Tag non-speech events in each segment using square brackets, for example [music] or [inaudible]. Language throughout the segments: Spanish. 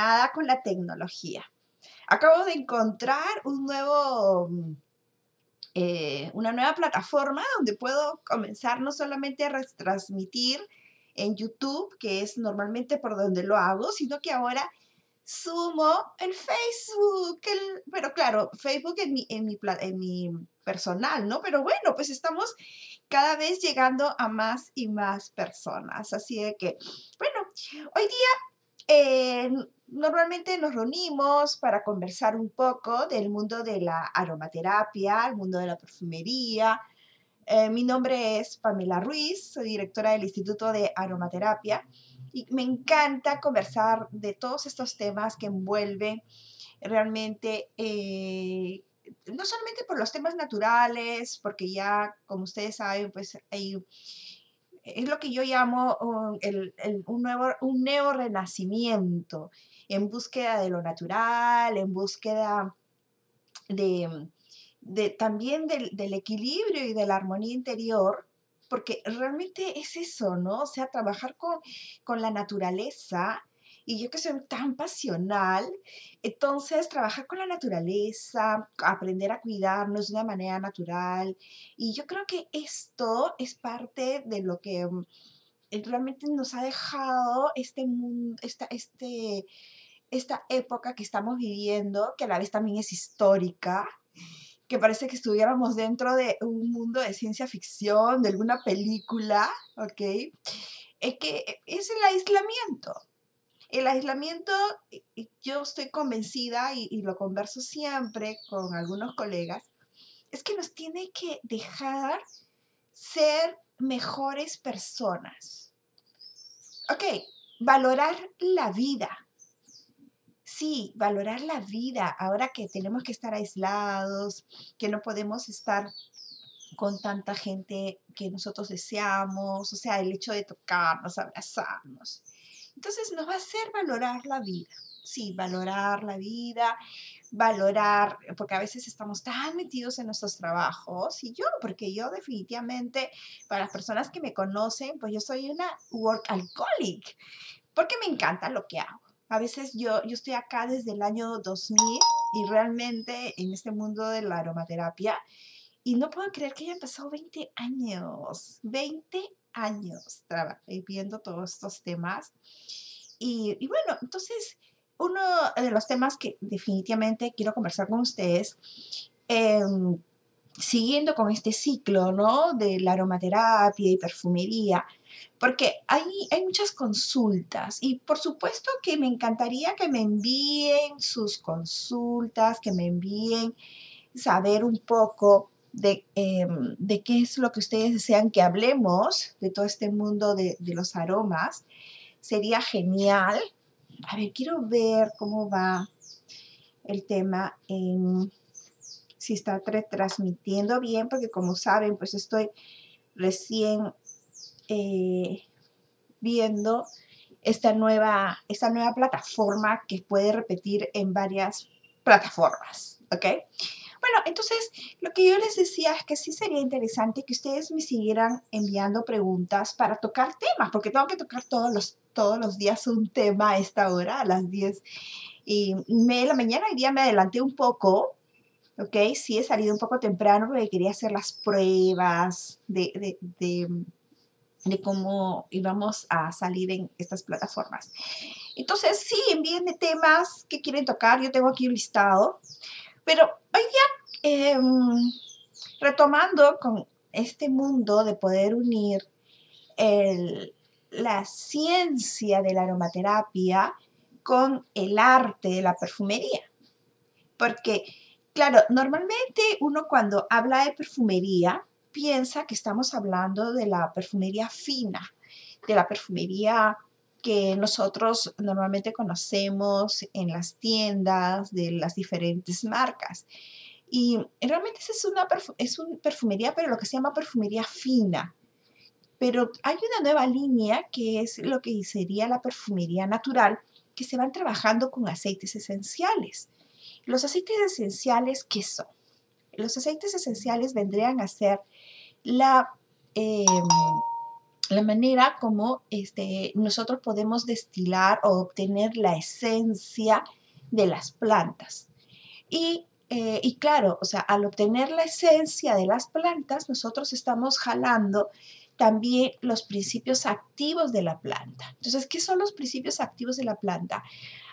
fascinada con la tecnología. Acabo de encontrar un nuevo, eh, una nueva plataforma donde puedo comenzar no solamente a retransmitir en YouTube, que es normalmente por donde lo hago, sino que ahora sumo el Facebook. Pero claro, Facebook en mi, en mi, en mi personal, ¿no? Pero bueno, pues estamos cada vez llegando a más y más personas. Así de que, bueno, hoy día eh, normalmente nos reunimos para conversar un poco del mundo de la aromaterapia, el mundo de la perfumería. Eh, mi nombre es Pamela Ruiz, soy directora del Instituto de Aromaterapia y me encanta conversar de todos estos temas que envuelven realmente eh, no solamente por los temas naturales, porque ya, como ustedes saben, pues hay, es lo que yo llamo un, un nuevo, un neo renacimiento en búsqueda de lo natural, en búsqueda de, también del, del, equilibrio y de la armonía interior, porque realmente es eso, ¿no? O sea, trabajar con, con la naturaleza y yo que soy tan pasional, entonces trabajar con la naturaleza, aprender a cuidarnos de una manera natural. Y yo creo que esto es parte de lo que mm, realmente nos ha dejado este mundo, esta, este, esta época que estamos viviendo, que a la vez también es histórica, que parece que estuviéramos dentro de un mundo de ciencia ficción, de alguna película, ¿ok? Es que es el aislamiento. El aislamiento, yo estoy convencida y, y, lo converso siempre con algunos colegas, es que nos tiene que dejar ser mejores personas. Ok, valorar la vida. Sí, valorar la vida ahora que tenemos que estar aislados, que no podemos estar con tanta gente que nosotros deseamos, o sea, el hecho de tocarnos, abrazarnos. Entonces nos va a hacer valorar la vida. Sí, valorar la vida, valorar, porque a veces estamos tan metidos en nuestros trabajos, y yo, porque yo definitivamente, para las personas que me conocen, pues yo soy una work alcoholic, porque me encanta lo que hago. A veces yo, yo estoy acá desde el año 2000 y realmente en este mundo de la aromaterapia, y no puedo creer que hayan pasado 20 años, 20 años viendo todos estos temas. Y, bueno, entonces, uno de los temas que definitivamente quiero conversar con ustedes, eh, siguiendo con este ciclo, ¿no? De la aromaterapia y perfumería, porque hay, hay muchas consultas y por supuesto que me encantaría que me envíen sus consultas, que me envíen saber un poco de, eh, de, qué es lo que ustedes desean que hablemos de todo este mundo de, de, los aromas. Sería genial. A ver, quiero ver cómo va el tema si está transmitiendo bien, porque como saben, pues estoy recién eh, viendo esta nueva, esta nueva plataforma que puede repetir en varias plataformas, ¿ok? Bueno, entonces lo que yo les decía es que sí sería interesante que ustedes me siguieran enviando preguntas para tocar temas, porque tengo que tocar todos los, todos los días un tema a esta hora, a las 10 y media de la mañana. Hoy día me adelanté un poco, ¿ok? Sí he salido un poco temprano porque quería hacer las pruebas de, de, de, de cómo íbamos a salir en estas plataformas. Entonces, sí, envíenme temas que quieren tocar. Yo tengo aquí un listado. Pero hoy ya, eh, retomando con este mundo de poder unir el, la ciencia de la aromaterapia con el arte de la perfumería. Porque, claro, normalmente uno cuando habla de perfumería piensa que estamos hablando de la perfumería fina, de la perfumería que nosotros normalmente conocemos en las tiendas de las diferentes marcas. Y realmente es una, es una perfumería, pero lo que se llama perfumería fina. Pero hay una nueva línea que es lo que sería la perfumería natural, que se van trabajando con aceites esenciales. Los aceites esenciales, ¿qué son? Los aceites esenciales vendrían a ser la, eh, la manera como este, nosotros podemos destilar o obtener la esencia de las plantas. Y, eh, y, claro, o sea, al obtener la esencia de las plantas, nosotros estamos jalando también los principios activos de la planta. Entonces, ¿qué son los principios activos de la planta?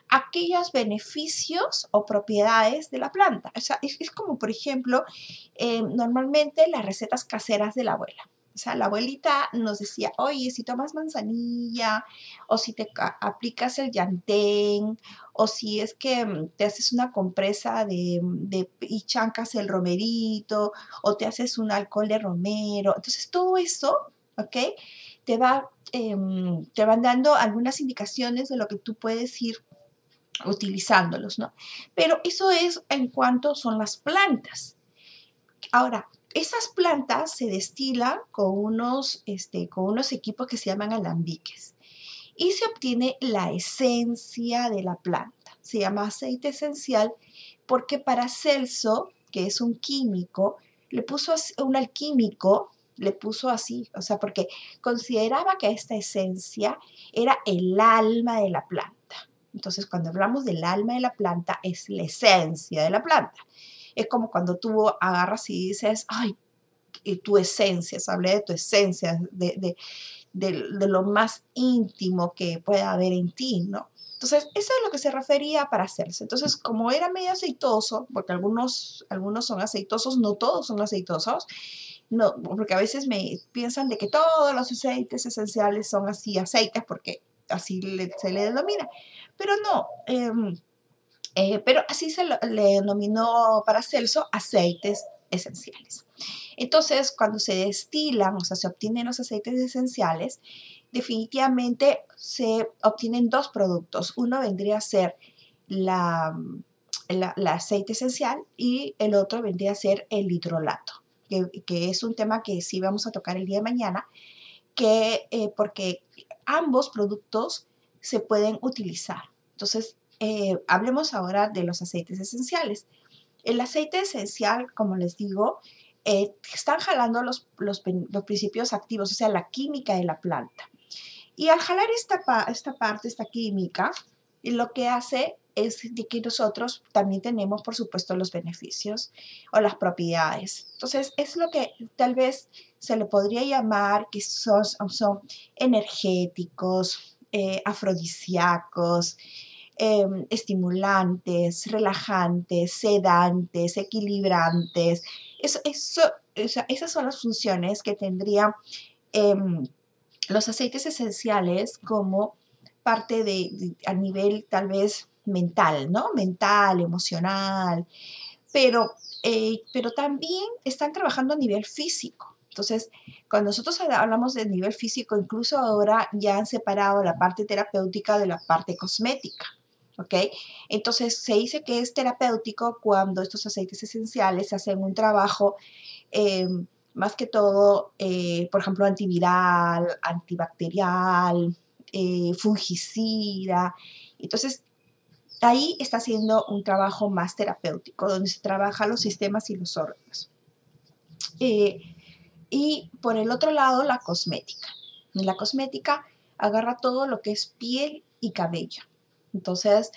Aquellos beneficios o propiedades de la planta. O sea, es, como, por ejemplo, eh, normalmente las recetas caseras de la abuela. O sea, la abuelita nos decía, oye, si tomas manzanilla, o si te aplicas el llantén, o si es que mm, te haces una compresa de, de, y chancas el romerito, o te haces un alcohol de romero. Entonces, todo eso, ¿ok? Te, va, em, te van dando algunas indicaciones de lo que tú puedes ir utilizándolos, ¿no? Pero eso es en cuanto son las plantas. Ahora, esas plantas se destilan con unos, este, con unos equipos que se llaman alambiques y se obtiene la esencia de la planta. Se llama aceite esencial porque para Celso, que es un químico, le puso un alquímico, le puso así, o sea, porque consideraba que esta esencia era el alma de la planta. Entonces, cuando hablamos del alma de la planta, es la esencia de la planta. Es como cuando tú agarras y dices, ay, tu esencia, hablé de tu esencia, de, lo más íntimo que pueda haber en ti, ¿no? Entonces, eso es lo que se refería para hacerse. Entonces, como era medio aceitoso, porque algunos, algunos son aceitosos, no todos son aceitosos, no, porque a veces me piensan de que todos los aceites esenciales son así aceites, porque así se le denomina. Pero no, em, eh, pero así se le denominó para Celso aceites esenciales. Entonces, cuando se destilan, o sea, se obtienen los aceites esenciales, definitivamente se obtienen dos productos. Uno vendría a ser la, aceite esencial y el otro vendría a ser el hidrolato, que, es un tema que sí vamos a tocar el día de mañana, que, eh, porque ambos productos se pueden utilizar. Entonces, eh, hablemos ahora de los aceites esenciales. El aceite esencial, como les digo, eh, están jalando los, los, principios activos, o sea, la química de la planta. Y al jalar esta, esta parte, esta química, lo que hace es que nosotros también tenemos, por supuesto, los beneficios o las propiedades. Entonces, es lo que tal vez se le podría llamar que son, son energéticos, eh, afrodisíacos, Em, estimulantes, relajantes, sedantes, equilibrantes. Eso, eso, esas son las funciones que tendrían em, los aceites esenciales como parte de, a nivel tal vez mental, ¿no? Mental, emocional, pero, eh, pero también están trabajando a nivel físico. Entonces, cuando nosotros hablamos de nivel físico, incluso ahora ya han separado la parte terapéutica de la parte cosmética. ¿ok? Entonces se dice que es terapéutico cuando estos aceites esenciales hacen un trabajo em, más que todo, eh, por ejemplo, antiviral, antibacterial, eh, fungicida. Entonces, ahí está haciendo un trabajo más terapéutico, donde se trabaja los sistemas y los órganos. Eh, y por el otro lado, la cosmética. La cosmética agarra todo lo que es piel y cabello. Entonces,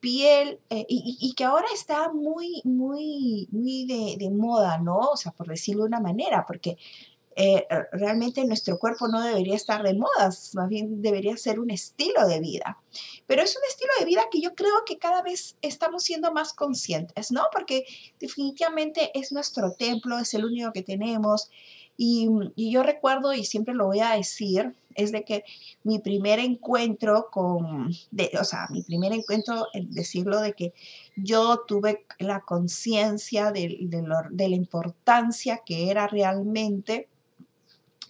piel, eh, y, que ahora está muy, muy, muy de, moda, ¿no? O sea, por decirlo de una manera, porque eh, realmente nuestro cuerpo no debería estar de moda, más bien debería ser un estilo de vida. Pero es un estilo de vida que yo creo que cada vez estamos siendo más conscientes, ¿no? Porque definitivamente es nuestro templo, es el único que tenemos. Y, y yo recuerdo, y siempre lo voy a decir, es de que mi primer encuentro con, o sea, mi primer encuentro, en decirlo de que yo tuve la conciencia de, la importancia que era realmente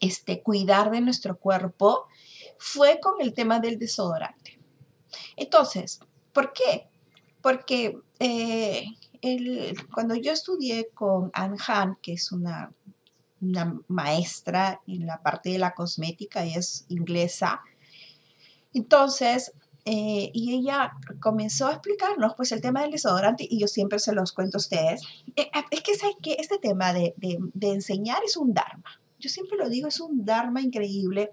este, cuidar de nuestro cuerpo, fue con el tema del desodorante. Entonces, ¿por qué? Porque eh, cuando yo estudié con Anne Han, que es una una maestra en la parte de la cosmética, ella es inglesa. Entonces, eh, y ella comenzó a explicarnos pues el tema del desodorante y yo siempre se los cuento a ustedes. Eh, es que sé que este tema de, de, enseñar es un dharma. yo siempre lo digo, es un dharma increíble,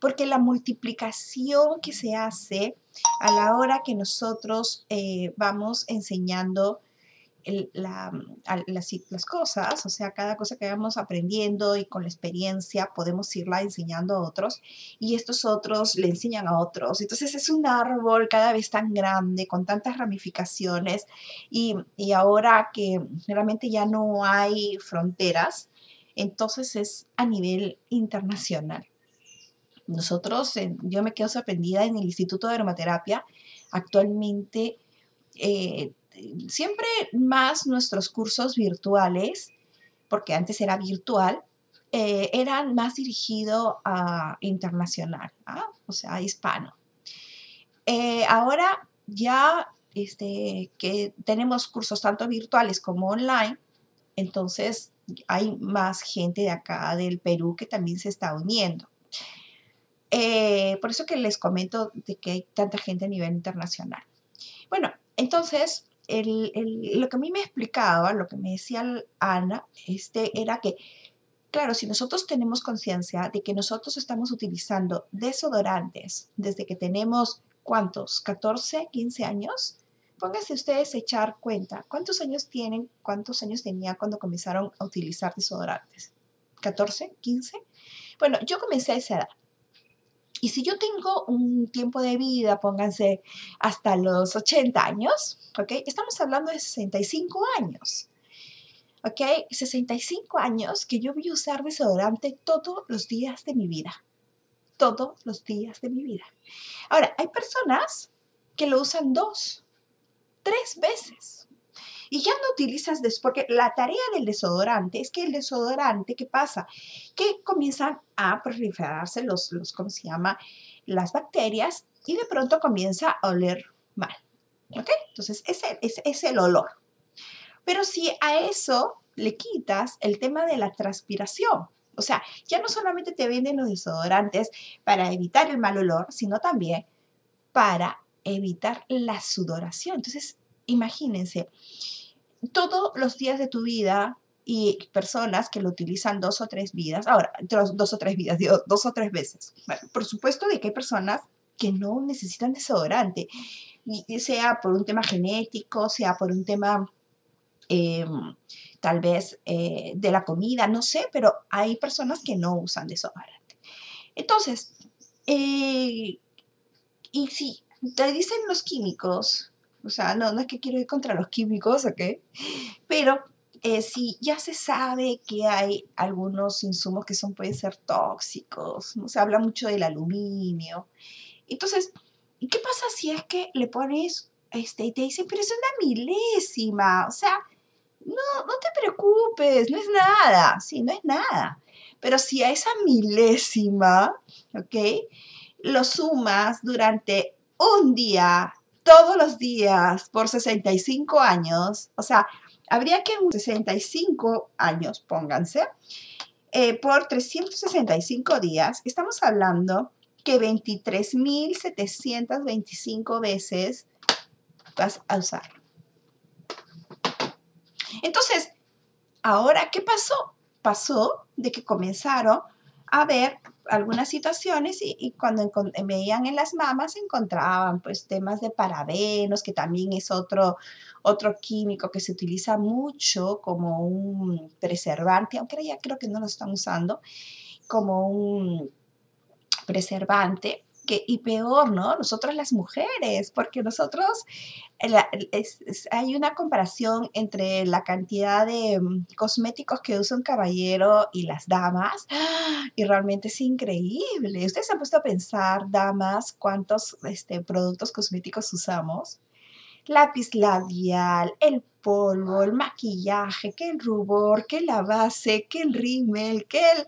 porque la multiplicación que se hace a la hora que nosotros eh, vamos enseñando las, cosas, o sea, cada cosa que vamos aprendiendo y con la experiencia podemos irla enseñando a otros y estos otros le enseñan a otros. Entonces es un árbol cada vez tan grande, con tantas ramificaciones y, y ahora que realmente ya no hay fronteras, entonces es a nivel internacional. Nosotros, yo me quedo sorprendida en el Instituto de Aromaterapia, actualmente eh, siempre más nuestros cursos virtuales, porque antes era virtual, eh, eran más dirigidos a internacional, ¿ah? o sea, hispano. Eh, ahora ya este, que tenemos cursos tanto virtuales como online, entonces hay más gente de acá del Perú que también se está uniendo. Eh, por eso que les comento de que hay tanta gente a nivel internacional. Bueno, entonces, lo que a mí me explicaba, lo que me decía Ana, este, era que, claro, si nosotros tenemos conciencia de que nosotros estamos utilizando desodorantes desde que tenemos, ¿cuántos? ¿14, 15 años? Pónganse ustedes a echar cuenta, ¿cuántos años tienen, cuántos años tenía cuando comenzaron a utilizar desodorantes? ¿14, 15? Bueno, yo comencé a esa edad. Y si yo tengo un tiempo de vida, pónganse hasta los 80 años, ¿ok? Estamos hablando de 65 años. ¿Ok? 65 años que yo voy a usar desodorante todos los días de mi vida. Todos los días de mi vida. Ahora, hay personas que lo usan dos, tres veces. Y ya no utilizas después, porque la tarea del desodorante es que el desodorante, ¿qué pasa? Que comienzan a proliferarse los, los ¿cómo se llama? Las bacterias y de pronto comienza a oler mal. ¿Ok? Entonces, ese es, es el olor. Pero si a eso le quitas el tema de la transpiración, o sea, ya no solamente te venden los desodorantes para evitar el mal olor, sino también para evitar la sudoración. Entonces, imagínense, todos los días de tu vida y personas que lo utilizan dos o tres vidas, ahora, dos, o tres vidas, dos o tres veces. por supuesto de que hay personas que no necesitan desodorante, sea por un tema genético, sea por un tema em, tal vez eh, de la comida, no sé, pero hay personas que no usan desodorante. Entonces, eh, y si te dicen los químicos, o sea, no, no es que quiero ir contra los químicos, ¿ok? Pero eh, si ya se sabe que hay algunos insumos que son, pueden ser tóxicos, ¿no? se habla mucho del aluminio. Entonces, ¿qué pasa si es que le pones, este, y te dicen, pero es una milésima? O sea, no, no te preocupes, no es nada, sí, no es nada. Pero si a esa milésima, ¿ok? Lo sumas durante un día, todos los días, por 65 años, o sea, habría que en 65 años, pónganse, eh, por 365 días, estamos hablando que 23.725 veces vas a usar. Entonces, ahora, ¿qué pasó? Pasó de que comenzaron a ver algunas situaciones y, cuando veían en las mamas encontraban pues temas de parabenos, que también es otro, otro químico que se utiliza mucho como un preservante, aunque ya creo que no lo están usando, como un preservante y peor, ¿no? Nosotros las mujeres, porque nosotros hay una comparación entre la cantidad de mm, cosméticos que usa un caballero y las damas, [gasps] y realmente es increíble. Ustedes se han puesto a pensar, damas, cuántos este, productos cosméticos usamos. Lápiz labial, el polvo, el maquillaje, que el rubor, que la base, que el rímel, que el...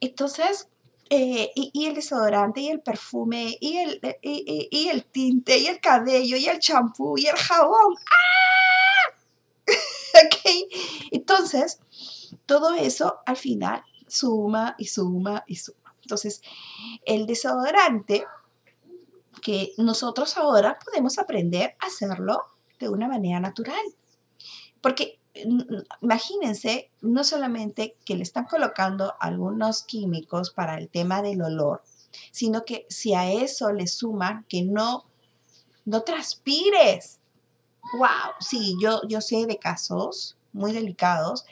Entonces, eh, y, el desodorante, y el perfume, y el, eh, y, el tinte, y el cabello, y el champú, y el jabón. ¡Ah! [laughs] ¿Ok? Entonces, todo eso al final suma y suma y suma. Entonces, el desodorante que nosotros ahora podemos aprender a hacerlo de una manera natural. Porque imagínense, no solamente que le están colocando algunos químicos para el tema del olor, sino que si a eso le suman que no, no transpires. ¡Wow! Sí, yo, yo sé de casos muy delicados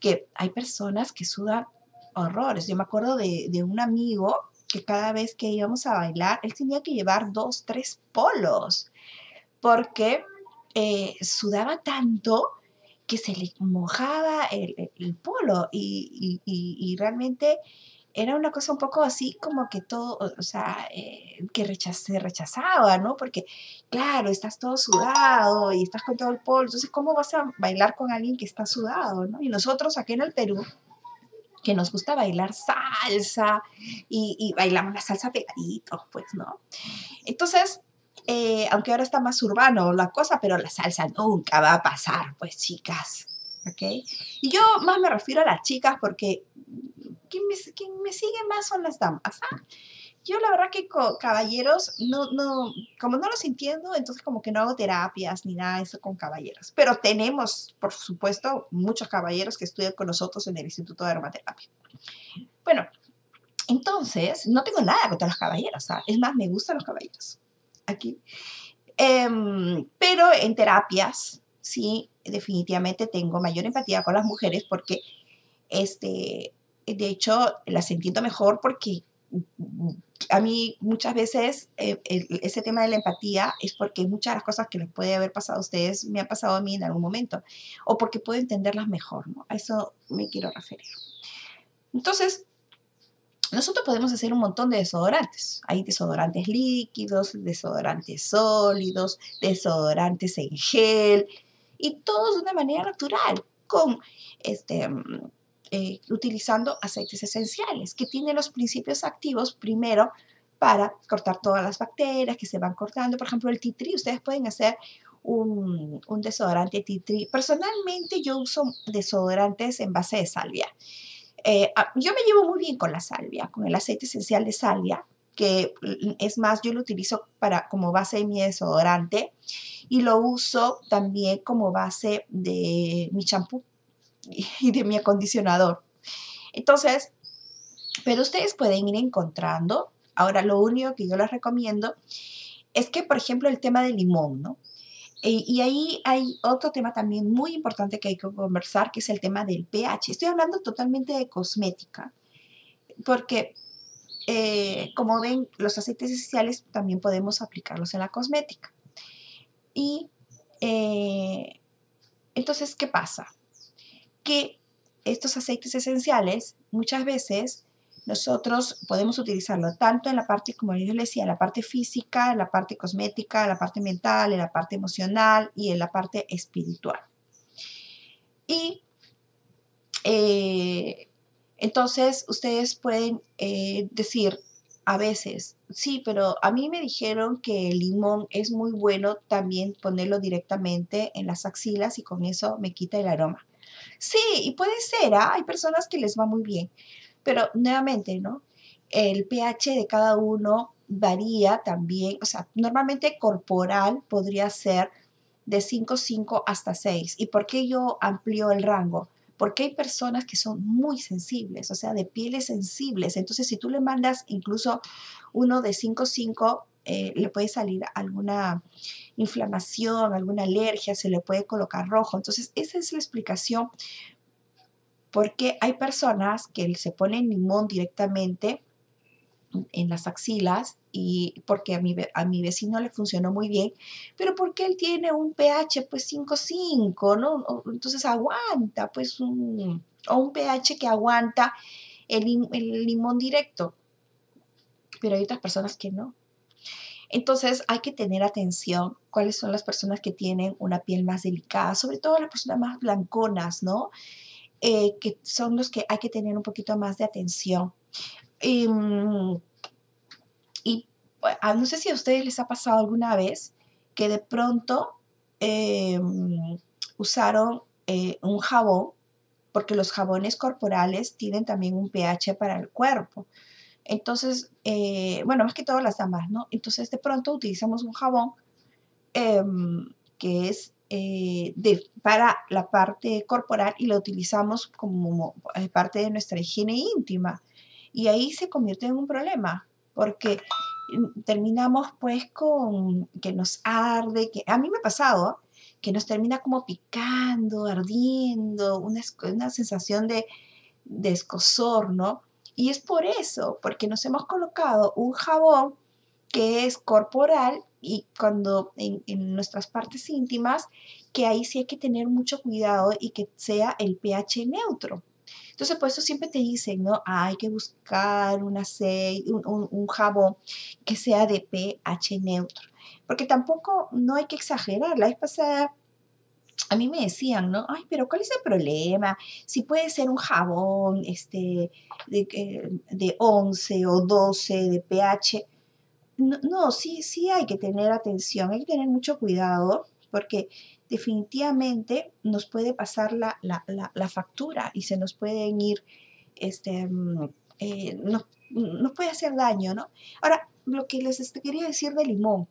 que hay personas que sudan horrores. Yo me acuerdo de, de un amigo que cada vez que íbamos a bailar, él tenía que llevar dos, tres polos, porque eh, sudaba tanto que se le mojaba el, polo y, realmente era una cosa un poco así como que todo, o sea, eh, que se rechazaba, ¿no? Porque, claro, estás todo sudado y estás con todo el polo, entonces, ¿cómo vas a bailar con alguien que está sudado, ¿no? Y nosotros aquí en el Perú, que nos gusta bailar salsa y, y bailamos la salsa pegaditos, pues, ¿no? Entonces, eh, aunque ahora está más urbano la cosa, pero la salsa nunca va a pasar, pues chicas, ¿ok? Y yo más me refiero a las chicas porque quien me, me sigue más son las damas, ¿ah? Yo la verdad que con caballeros, no, no, como no los entiendo, entonces como que no hago terapias ni nada de eso con caballeros. Pero tenemos, por supuesto, muchos caballeros que estudian con nosotros en el Instituto de Aromaterapia. Bueno, entonces, no tengo nada contra los caballeros, es más, me gustan los caballeros aquí. Em, pero en terapias, sí, definitivamente tengo mayor empatía con las mujeres porque, este, de hecho, las entiendo mejor porque a mí muchas veces eh, ese tema de la empatía es porque muchas de las cosas que les puede haber pasado a ustedes me han pasado a mí en algún momento o porque puedo entenderlas mejor, ¿no? A eso me quiero referir. Entonces, nosotros podemos hacer un montón de desodorantes. Hay desodorantes líquidos, desodorantes sólidos, desodorantes en gel y todos de una manera natural, con este, mm, eh, utilizando aceites esenciales que tienen los principios activos primero para cortar todas las bacterias que se van cortando. Por ejemplo, el titri, ustedes pueden hacer un, un desodorante titri. Personalmente yo uso desodorantes en base de salvia. Eh, ah, yo me llevo muy bien con la salvia, con el aceite esencial de salvia, que es más, yo lo utilizo para, como base de mi desodorante y lo uso también como base de mi champú y de mi acondicionador. Entonces, pero ustedes pueden ir encontrando. Ahora, lo único que yo les recomiendo es que, por ejemplo, el tema del limón, ¿no? Eh, y ahí hay otro tema también muy importante que hay que conversar, que es el tema del pH. Estoy hablando totalmente de cosmética, porque eh, como ven, los aceites esenciales también podemos aplicarlos en la cosmética. Y eh, entonces, ¿qué pasa? Que estos aceites esenciales muchas veces nosotros podemos utilizarlo tanto en la parte, como yo les decía, en la parte física, en la parte cosmética, en la parte mental, en la parte emocional y en la parte espiritual. Y eh, entonces ustedes pueden eh, decir a veces, sí, pero a mí me dijeron que el limón es muy bueno también ponerlo directamente en las axilas y con eso me quita el aroma. Sí, y puede ser, ¿ah? hay personas que les va muy bien. Pero nuevamente, ¿no? El pH de cada uno varía también, o sea, normalmente corporal podría ser de 5,5 hasta 6. ¿Y por qué yo amplío el rango? Porque hay personas que son muy sensibles, o sea, de pieles sensibles. Entonces, si tú le mandas incluso uno de 5,5, eh, le puede salir alguna inflamación, alguna alergia, se le puede colocar rojo. Entonces, esa es la explicación porque hay personas que se ponen limón directamente en las axilas y porque a mi, a mi vecino le funcionó muy bien, pero porque él tiene un pH pues 5,5, ¿no? Entonces aguanta pues un, o un pH que aguanta el, el limón directo, pero hay otras personas que no. Entonces hay que tener atención cuáles son las personas que tienen una piel más delicada, sobre todo las personas más blanconas, ¿no? Eh, que son los que hay que tener un poquito más de atención. Y ah, no sé si a ustedes les ha pasado alguna vez que de pronto em, usaron eh, un jabón, porque los jabones corporales tienen también un pH para el cuerpo. Entonces, eh, bueno, más que todas las damas, ¿no? Entonces, de pronto utilizamos un jabón em, que es eh, para la parte corporal y lo utilizamos como eh, parte de nuestra higiene íntima. Y ahí se convierte en un problema, porque mm, terminamos pues con que nos arde, que a mí me ha pasado, que nos termina como picando, ardiendo, una, una sensación de, de escosor, ¿no? Y es por eso, porque nos hemos colocado un jabón que es corporal y cuando en, nuestras partes íntimas, que ahí sí hay que tener mucho cuidado y que sea el pH neutro. Entonces, por eso siempre te dicen, ¿no? hay que buscar un aceite, un, jabón que sea de pH neutro. Porque tampoco, no hay que exagerar. La vez pasada a mí me decían, ¿no? Ay, pero ¿cuál es el problema? Si puede ser un jabón este, de, de 11 o 12 de pH. No, sí, sí hay que tener atención, hay que tener mucho cuidado porque definitivamente nos puede pasar la, factura y se nos pueden ir, este, mm, eh, nos, puede hacer daño, ¿no? Ahora, lo que les este, quería decir del limón.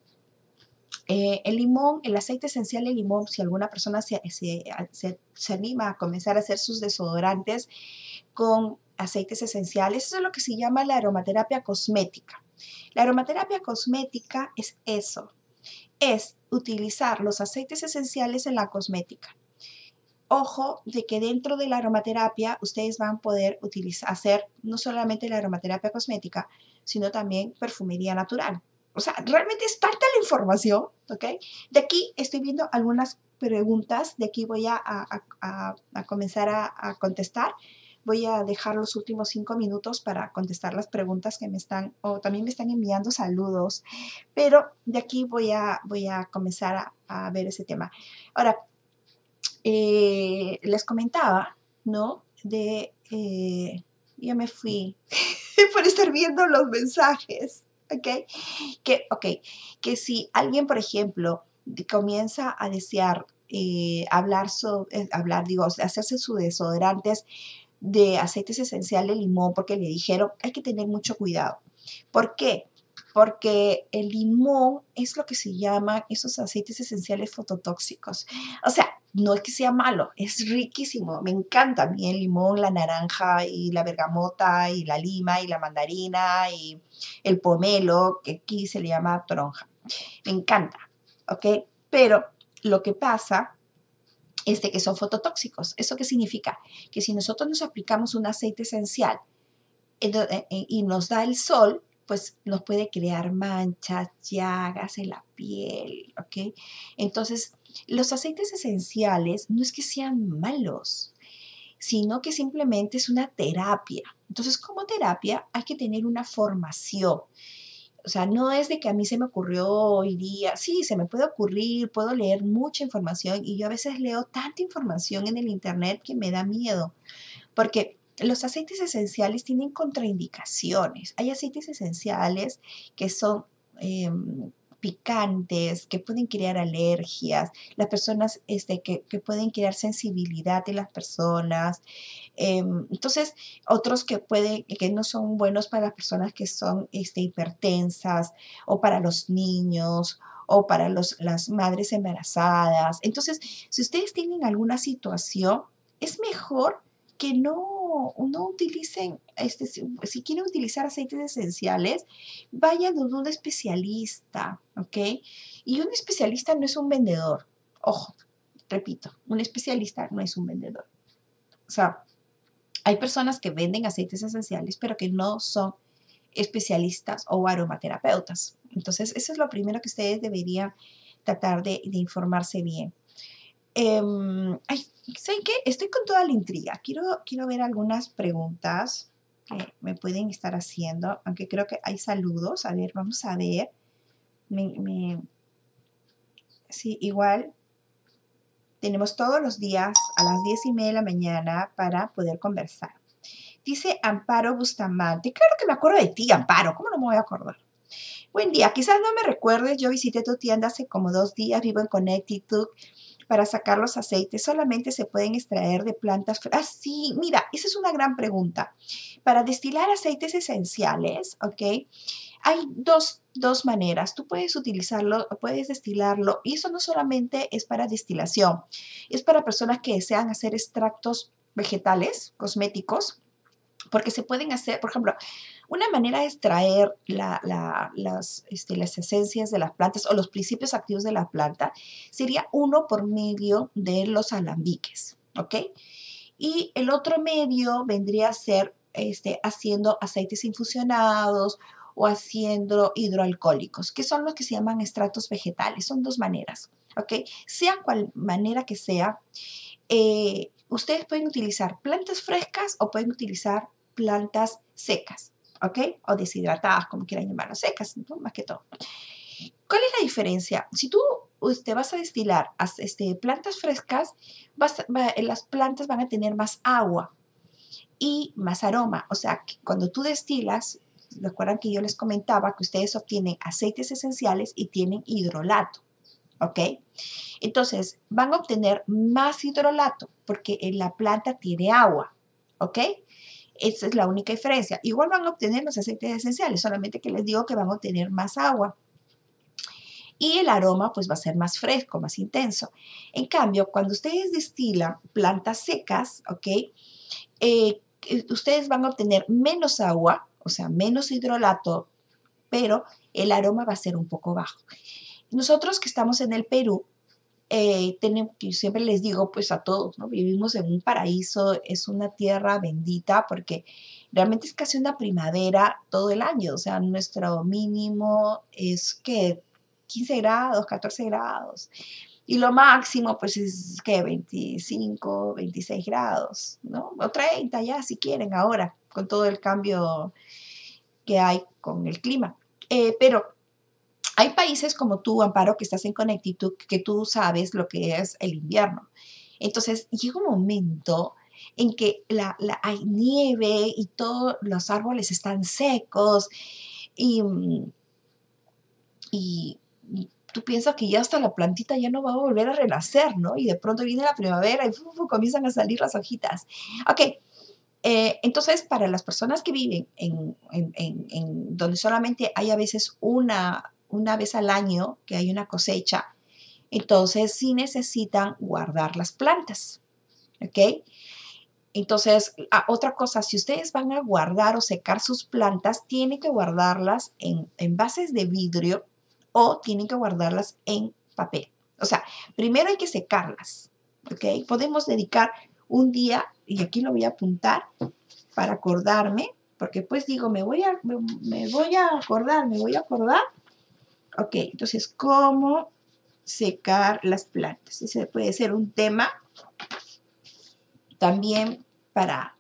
Eh, el limón, el aceite esencial de limón, si alguna persona se, se, anima a comenzar a hacer sus desodorantes con aceites esenciales, eso es lo que se llama la aromaterapia cosmética. La aromaterapia cosmética es eso, es utilizar los aceites esenciales en la cosmética. Ojo de que dentro de la aromaterapia ustedes van a poder utilizar, hacer no solamente la aromaterapia cosmética, sino también perfumería natural. O sea, realmente es tanta la información, ¿ok? De aquí estoy viendo algunas preguntas, de aquí voy a, comenzar a contestar voy a dejar los últimos cinco minutos para contestar las preguntas que me están, o también me están enviando saludos, pero de aquí voy a, voy a comenzar a, ver ese tema. Ahora, eh, les comentaba, ¿no? De, eh, ya me fui [laughs] por estar viendo los mensajes, ¿ok? Que, ok, que si alguien, por ejemplo, comienza a desear eh, hablar hablar, digo, hacerse sus desodorantes de aceites esenciales de limón porque le dijeron hay que tener mucho cuidado. ¿Por qué? Porque el limón es lo que se llama esos aceites esenciales fototóxicos. O sea, no es que sea malo, es riquísimo. Me encanta a mí el limón, la naranja y la bergamota y la lima y la mandarina y el pomelo, que aquí se le llama toronja. Me encanta, ¿ok? Pero lo que pasa este, que son fototóxicos. ¿Eso qué significa? Que si nosotros nos aplicamos un aceite esencial eh, eh, y nos da el sol, pues nos puede crear manchas, llagas en la piel, ¿ok? Entonces, los aceites esenciales no es que sean malos, sino que simplemente es una terapia. Entonces, como terapia hay que tener una formación. O sea, no es de que a mí se me ocurrió hoy día, sí, se me puede ocurrir, puedo leer mucha información y yo a veces leo tanta información en el Internet que me da miedo, porque los aceites esenciales tienen contraindicaciones. Hay aceites esenciales que son... Em, picantes, que pueden crear alergias, las personas este, que, pueden crear sensibilidad en las personas. Em, entonces, otros que, pueden, que no son buenos para las personas que son este, hipertensas o para los niños o para los, las madres embarazadas. Entonces, si ustedes tienen alguna situación, es mejor que no, no utilicen, este, si, quieren utilizar aceites esenciales, vayan a un especialista, ¿ok? Y un especialista no es un vendedor. Ojo, repito, un especialista no es un vendedor. O sea, hay personas que venden aceites esenciales, pero que no son especialistas o aromaterapeutas. Entonces, eso es lo primero que ustedes deberían tratar de, de informarse bien. Eh, ay, sé que estoy con toda la intriga. Quiero, quiero ver algunas preguntas que me pueden estar haciendo, aunque creo que hay saludos. A ver, vamos a ver. Me, sí, igual tenemos todos los días a las 10 y media de la mañana para poder conversar. Dice Amparo Bustamante. Claro que me acuerdo de ti, Amparo. ¿Cómo no me voy a acordar? Buen día. Quizás no me recuerdes. Yo visité tu tienda hace como dos días. Vivo en Connecticut para sacar los aceites solamente se pueden extraer de plantas. Ah, sí, mira, esa es una gran pregunta. Para destilar aceites esenciales, ¿ok? Hay dos dos maneras. Tú puedes utilizarlo, puedes destilarlo y eso no solamente es para destilación, es para personas que desean hacer extractos vegetales, cosméticos, porque se pueden hacer, por ejemplo, una manera de extraer las, este, las esencias de las plantas o los principios activos de la planta sería uno por medio de los alambiques, ¿ok? Y el otro medio vendría a ser este, haciendo aceites infusionados o haciendo hidroalcohólicos, que son los que se llaman extractos vegetales. Son dos maneras, ¿ok? Sea cual manera que sea, eh, ustedes pueden utilizar plantas frescas o pueden utilizar plantas secas, ¿ok? O deshidratadas, como quieran llamarlo, secas, más que todo. ¿Cuál es la diferencia? Si tú usted vas a destilar este, plantas frescas, las plantas van a tener más agua y más aroma. O sea, cuando tú destilas, recuerdan que yo les comentaba que ustedes obtienen aceites esenciales y tienen hidrolato. ¿Ok? Entonces, van a obtener más hidrolato porque en la planta tiene agua. ¿Ok? Esa es la única diferencia. Igual van a obtener los aceites esenciales, solamente que les digo que van a obtener más agua. Y el aroma pues va a ser más fresco, más intenso. En cambio, cuando ustedes destilan plantas secas, ¿ok? Eh, ustedes van a obtener menos agua, o sea, menos hidrolato, pero el aroma va a ser un poco bajo. Nosotros que estamos en el Perú, eh, tenemos, siempre les digo pues a todos. Vivimos en un paraíso, es una tierra bendita porque realmente es casi una primavera todo el año, o sea, nuestro mínimo es que 15 grados, 14 grados. Y lo máximo, pues es que 25, 26 grados, ¿no? O 30 ya, si quieren, ahora, con todo el cambio que hay con el clima. Eh, pero hay países como tú, Amparo, que estás en Connecticut, que tú sabes lo que es el invierno. Entonces, llega un momento en que la, hay nieve y todos los árboles están secos y, y tú piensas que ya hasta la plantita ya no va a volver a renacer, ¿no? Y de pronto viene la primavera y comienzan a salir las hojitas. Ok, eh, entonces para las personas que viven en, donde solamente hay a veces una, una vez al año que hay una cosecha, entonces sí necesitan guardar las plantas, ¿ok? Entonces, otra cosa, si ustedes van a guardar o secar sus plantas, tienen que guardarlas en envases de vidrio o tienen que guardarlas en papel. O sea, primero hay que secarlas, ¿ok? Podemos dedicar un día, y aquí lo voy a apuntar para acordarme, porque pues digo, me voy a, me, voy a acordar, me voy a acordar. Ok, entonces, ¿cómo secar las plantas? Ese puede ser un tema también para...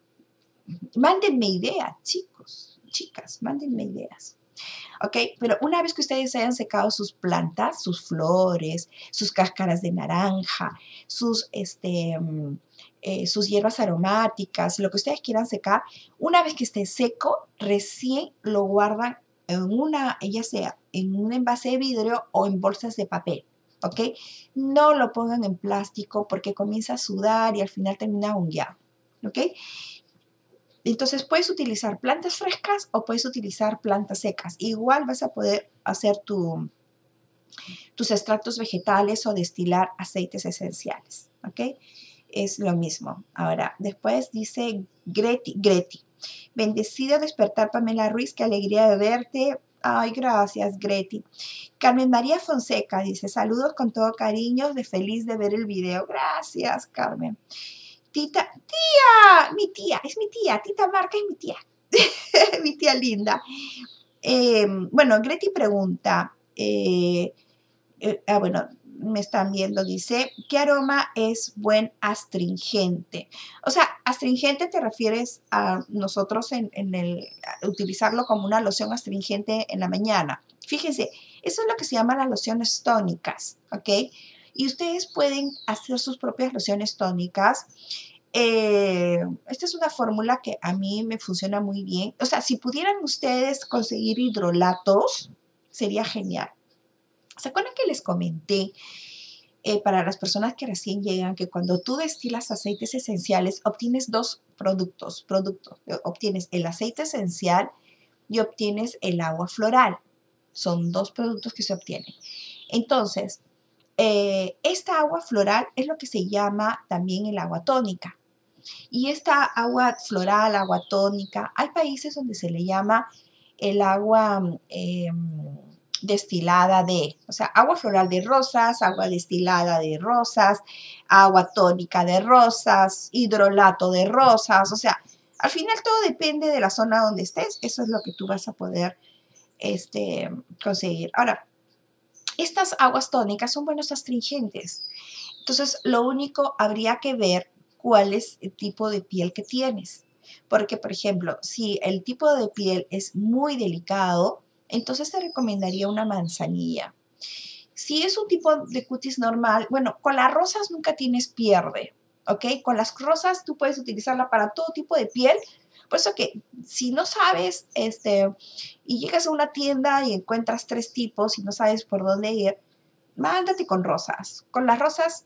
Mándenme ideas, chicos, chicas, mándenme ideas. ¿ok? Pero una vez que ustedes hayan secado sus plantas, sus flores, sus cáscaras de naranja, sus, este, eh, sus hierbas aromáticas, lo que ustedes quieran secar, una vez que esté seco, recién lo guardan en una, ya sea en un envase de vidrio o en bolsas de papel. ¿Ok? No lo pongan en plástico porque comienza a sudar y al final termina ungueado. ¿Ok? Entonces puedes utilizar plantas frescas o puedes utilizar plantas secas. Igual vas a poder hacer tu, tus extractos vegetales o destilar aceites esenciales. ¿Ok? Es lo mismo. Ahora, después dice Greti. Greti. Bendecido despertar, Pamela Ruiz. Qué alegría de verte. Ay, gracias, Greti. Carmen María Fonseca dice, saludos con todo cariño, de feliz de ver el video. Gracias, Carmen. Tita, tía, mi tía, es mi tía, Tita Marca es mi tía, [laughs] mi tía linda. Eh, bueno, Greti pregunta, eh, eh, ah, bueno, me están viendo, dice, ¿qué aroma es buen astringente? O sea, astringente te refieres a nosotros en, el, utilizarlo como una loción astringente en la mañana. Fíjense, eso es lo que se llama las lociones tónicas, ¿ok? y ustedes pueden hacer sus propias lociones tónicas. Eh, esta es una fórmula que a mí me funciona muy bien. O sea, si pudieran ustedes conseguir hidrolatos, sería genial. ¿Se acuerdan que les comenté eh, para las personas que recién llegan que cuando tú destilas aceites esenciales, obtienes dos productos, productos. Obtienes el aceite esencial y obtienes el agua floral. Son dos productos que se obtienen. Entonces, eh, esta agua floral es lo que se llama también el agua tónica. Y esta agua floral, agua tónica, hay países donde se le llama el agua destilada de, o sea, agua floral de rosas, agua destilada de rosas, agua tónica de rosas, hidrolato de rosas, o sea, al final todo depende de la zona donde estés, eso es lo que tú vas a poder este, conseguir. Ahora, estas aguas tónicas son buenos astringentes, entonces lo único habría que ver cuál es el tipo de piel que tienes. Porque, por ejemplo, si el tipo de piel es muy delicado, entonces te recomendaría una manzanilla. Si es un tipo de cutis normal, bueno, con las rosas nunca tienes pierde, ¿ok? Con las rosas tú puedes utilizarla para todo tipo de piel. Por eso que si no sabes, este, y llegas a una tienda y encuentras tres tipos y no sabes por dónde ir, mándate con rosas. Con las rosas,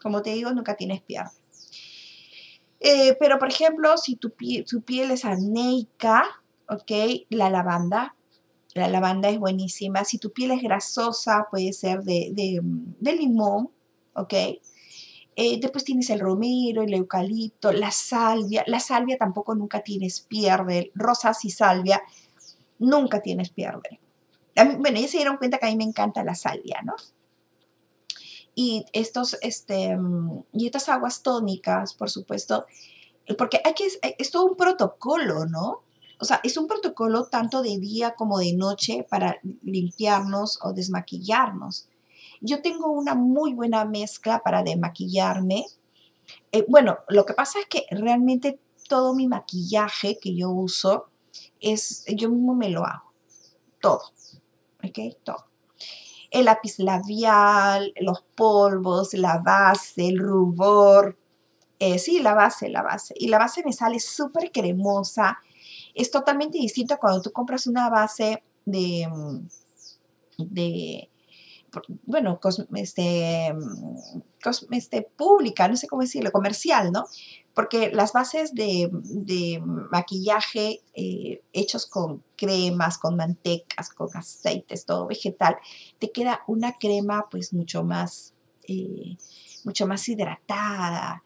como te digo, nunca tienes pierde. Eh, pero, por ejemplo, si tu, tu piel es aneica, ¿ok? La lavanda, la lavanda es buenísima. Si tu piel es grasosa, puede ser de, limón, ¿ok? Eh, después tienes el romero, el eucalipto, la salvia. La salvia tampoco nunca tienes pierde. Rosas y salvia nunca tienes pierde. bueno, ya se dieron cuenta que a mí me encanta la salvia, ¿no? Y, estos, este, y estas aguas tónicas, por supuesto, porque hay que, es todo un protocolo, ¿no? O sea, es un protocolo tanto de día como de noche para limpiarnos o desmaquillarnos. Yo tengo una muy buena mezcla para desmaquillarme. Eh, bueno, lo que pasa es que realmente todo mi maquillaje que yo uso es, yo mismo me lo hago. Todo. ¿Ok? Todo. El lápiz labial, los polvos, la base, el rubor. Eh, sí, la base, la base. Y la base me sale súper cremosa es totalmente distinto cuando tú compras una base de, mm, de bueno, este, mm, este, pública, no sé cómo decirlo, comercial, ¿no? Porque las bases de, maquillaje eh, hechos con cremas, con mantecas, con aceites, todo vegetal, te queda una crema pues mucho más, eh, mucho más hidratada,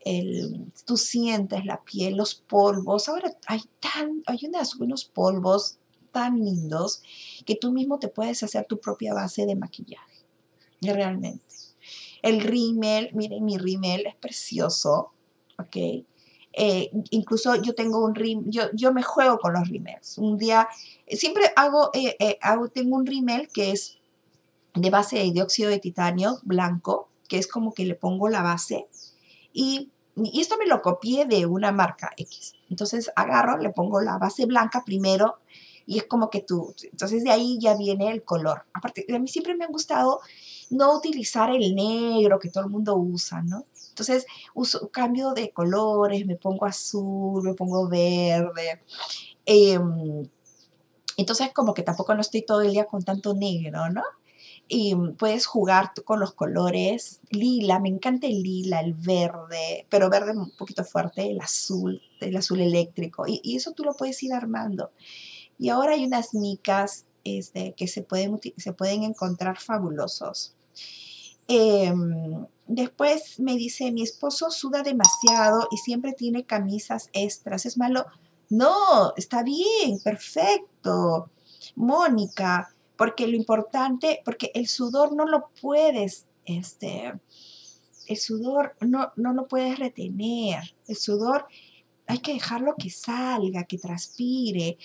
el, tú sientes la piel, los polvos. Ahora hay, tan, hay unos polvos tan lindos que tú mismo te puedes hacer tu propia base de maquillaje. Realmente. El rímel, miren, mi rímel es precioso, ¿ok? Eh, incluso yo tengo un rímel, yo, yo me juego con los rímels. Un día, siempre hago, eh, eh, hago, tengo un rímel que es de base de dióxido de titanio blanco, que es como que le pongo la base y, esto me lo copié de una marca X. Entonces agarro, le pongo la base blanca primero y es como que tú, entonces de ahí ya viene el color. Aparte, a mí siempre me ha gustado no utilizar el negro que todo el mundo usa, ¿no? Entonces uso cambio de colores, me pongo azul, me pongo verde. Em, entonces como que tampoco no estoy todo el día con tanto negro, ¿no? Y puedes jugar con los colores. Lila, me encanta el lila, el verde, pero verde un poquito fuerte, el azul, el azul eléctrico. Y, eso tú lo puedes ir armando. Y ahora hay unas micas este, que se pueden, se pueden encontrar fabulosos. Em, después me dice, mi esposo suda demasiado y siempre tiene camisas extras. ¿Es malo? No, está bien, perfecto. Mónica, porque lo importante, porque el sudor no lo puedes, este, el sudor no, no lo puedes retener, el sudor hay que dejarlo que salga, que transpire.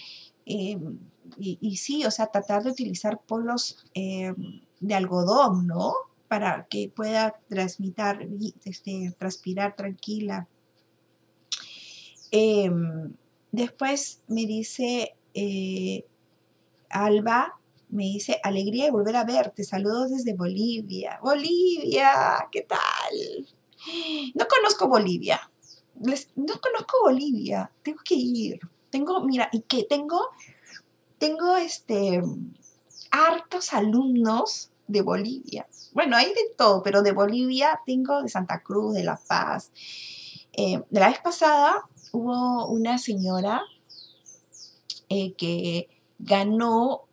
Em, y, sí, o sea, tratar de utilizar polos em, de algodón, ¿no? Para que pueda transmitir, este, transpirar tranquila. Em, después me dice eh, Alba, me dice, alegría de volver a verte, saludos desde Bolivia. Bolivia, ¿qué tal? No conozco Bolivia, no conozco Bolivia, tengo que ir. Tengo, mira, y que tengo, tengo este, hartos alumnos de Bolivia. Bueno, hay de todo, pero de Bolivia tengo de Santa Cruz, de La Paz. Eh, la vez pasada hubo una señora eh, que ganó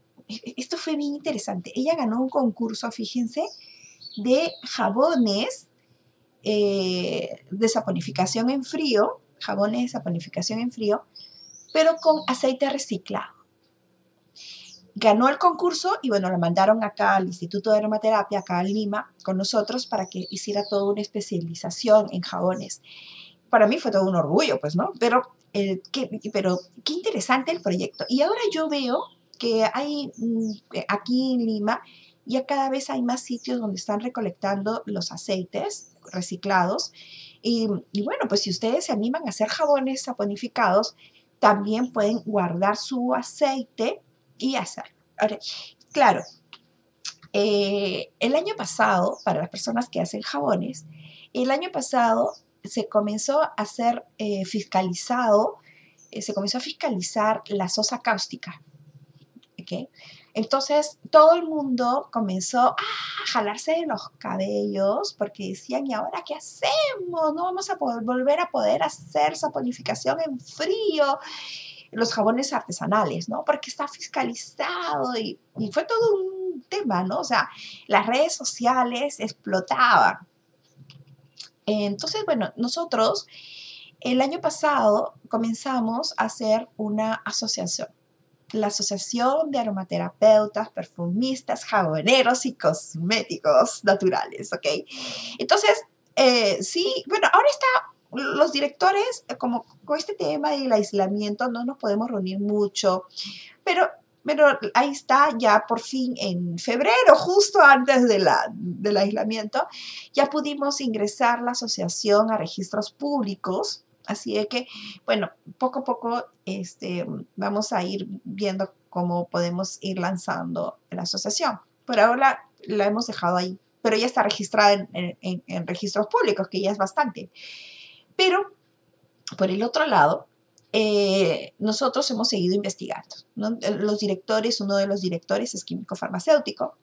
esto fue bien interesante. Ella ganó un concurso, fíjense, de jabones eh, de saponificación en frío, jabones de saponificación en frío, pero con aceite reciclado. Ganó el concurso y bueno, la mandaron acá al Instituto de Aromaterapia, acá en Lima, con nosotros para que hiciera toda una especialización en jabones. Para mí fue todo un orgullo, pues, ¿no? Pero, eh, qué, pero qué interesante el proyecto. Y ahora yo veo que hay mm, aquí en Lima ya cada vez hay más sitios donde están recolectando los aceites reciclados. Y, bueno, pues si ustedes se animan a hacer jabones saponificados, también pueden guardar su aceite y hacer. claro, eh, el año pasado, para las personas que hacen jabones, el año pasado se comenzó a ser eh, fiscalizado, eh, se comenzó a fiscalizar la sosa cáustica. Entonces todo el mundo comenzó a jalarse de los cabellos porque decían, ¿y ahora qué hacemos? No vamos a poder volver a poder hacer saponificación en frío, los jabones artesanales, ¿no? Porque está fiscalizado y, y fue todo un tema, ¿no? O sea, las redes sociales explotaban. Entonces, bueno, nosotros el año pasado comenzamos a hacer una asociación la Asociación de Aromaterapeutas, Perfumistas, Jaboneros y Cosméticos Naturales, ¿ok? Entonces, eh, sí, bueno, ahora está los directores, eh, como con este tema del aislamiento, no nos podemos reunir mucho, pero, pero ahí está, ya por fin en febrero, justo antes de la, del aislamiento, ya pudimos ingresar la asociación a registros públicos Así es que, bueno, poco a poco este, vamos a ir viendo cómo podemos ir lanzando la asociación. Por ahora la hemos dejado ahí, pero ya está registrada en, registros públicos, que ya es bastante. Pero, por el otro lado, eh, nosotros hemos seguido investigando. Los directores, uno de los directores es químico farmacéutico.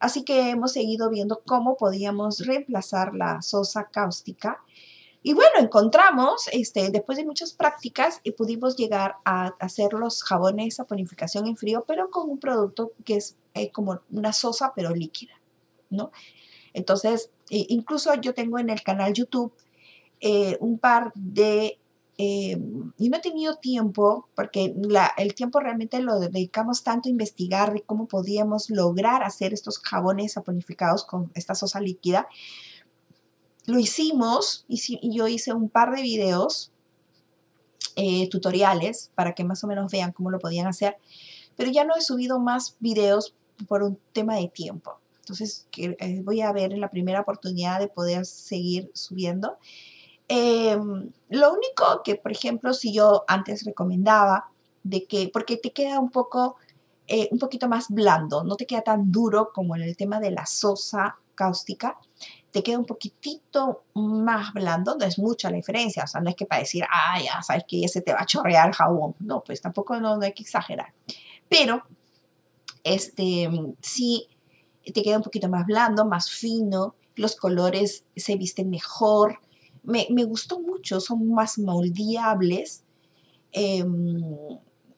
Así que hemos seguido viendo cómo podíamos reemplazar la sosa cáustica y bueno, encontramos, este, después de muchas prácticas, y pudimos llegar a hacer los jabones a ponificación en frío, pero con un producto que es eh, como una sosa, pero líquida, ¿no? Entonces, incluso yo tengo en el canal YouTube eh, un par de... Eh, y no he tenido tiempo, porque el tiempo realmente lo dedicamos tanto a investigar de cómo podíamos lograr hacer estos jabones saponificados con esta sosa líquida, lo hicimos y yo hice un par de videos eh, tutoriales para que más o menos vean cómo lo podían hacer, pero ya no he subido más videos por un tema de tiempo. Entonces eh, voy a ver en la primera oportunidad de poder seguir subiendo. Em, lo único que, por ejemplo, si yo antes recomendaba de que, porque te queda un poco, eh, un poquito más blando, no te queda tan duro como en el tema de la sosa cáustica, te queda un poquitito más blando, no es mucha la diferencia, o sea, no es que para decir, ah, ya sabes que ya se te va a chorrear el jabón, no, pues tampoco no, hay que exagerar, pero este, sí te queda un poquito más blando, más fino, los colores se visten mejor, me, gustó mucho, son más moldeables, em,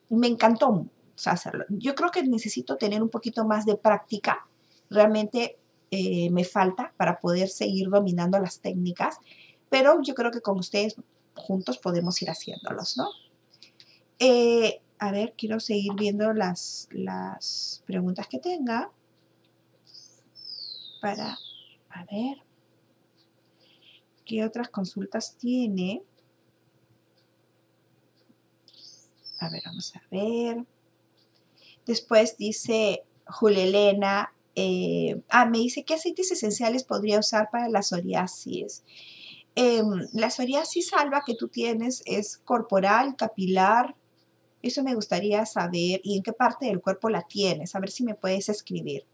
me encantó hacerlo. Yo creo que necesito tener un poquito más de práctica, realmente eh, me falta para poder seguir dominando las técnicas, pero yo creo que con ustedes juntos podemos ir haciéndolos, ¿no? Eh, a ver, quiero seguir viendo las, las preguntas que tenga para, a ver, ¿qué otras consultas tiene? A ver, vamos a ver. Después dice Julia Elena, eh, ah, me dice, ¿qué aceites esenciales podría usar para la psoriasis? Em, la psoriasis salva que tú tienes es corporal, capilar. Eso me gustaría saber y en qué parte del cuerpo la tienes. A ver si me puedes escribir.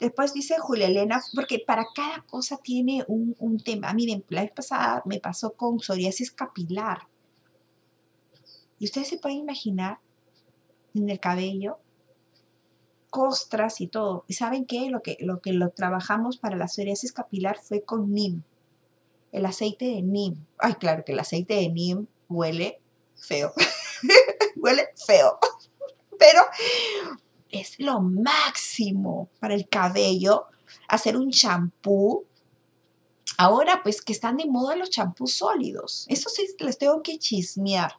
Después dice Julia Elena, porque para cada cosa tiene un, un tema. Miren, la vez pasada me pasó con psoriasis capilar. Y ustedes se pueden imaginar en el cabello costras y todo. ¿Y saben qué? Lo que, lo que lo trabajamos para la psoriasis capilar fue con NIM, el aceite de NIM. Ay, claro que el aceite de NIM huele feo. [laughs] huele feo. [laughs] Pero es lo máximo para el cabello, hacer un champú. Ahora, pues que están de moda los champús sólidos. Eso sí les tengo que chismear.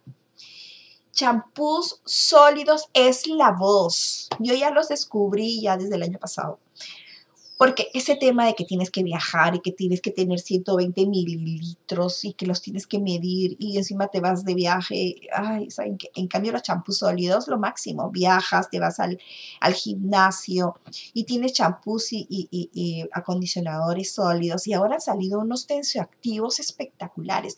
Champús sólidos es la voz. Yo ya los descubrí ya desde el año pasado. Porque ese tema de que tienes que viajar y que tienes que tener 120 mililitros y que los tienes que medir y encima te vas de viaje, ay, ¿saben? En cambio los champús sólidos, lo máximo, viajas, te vas al, gimnasio y tienes champús y, y, acondicionadores sólidos y ahora han salido unos tensioactivos espectaculares.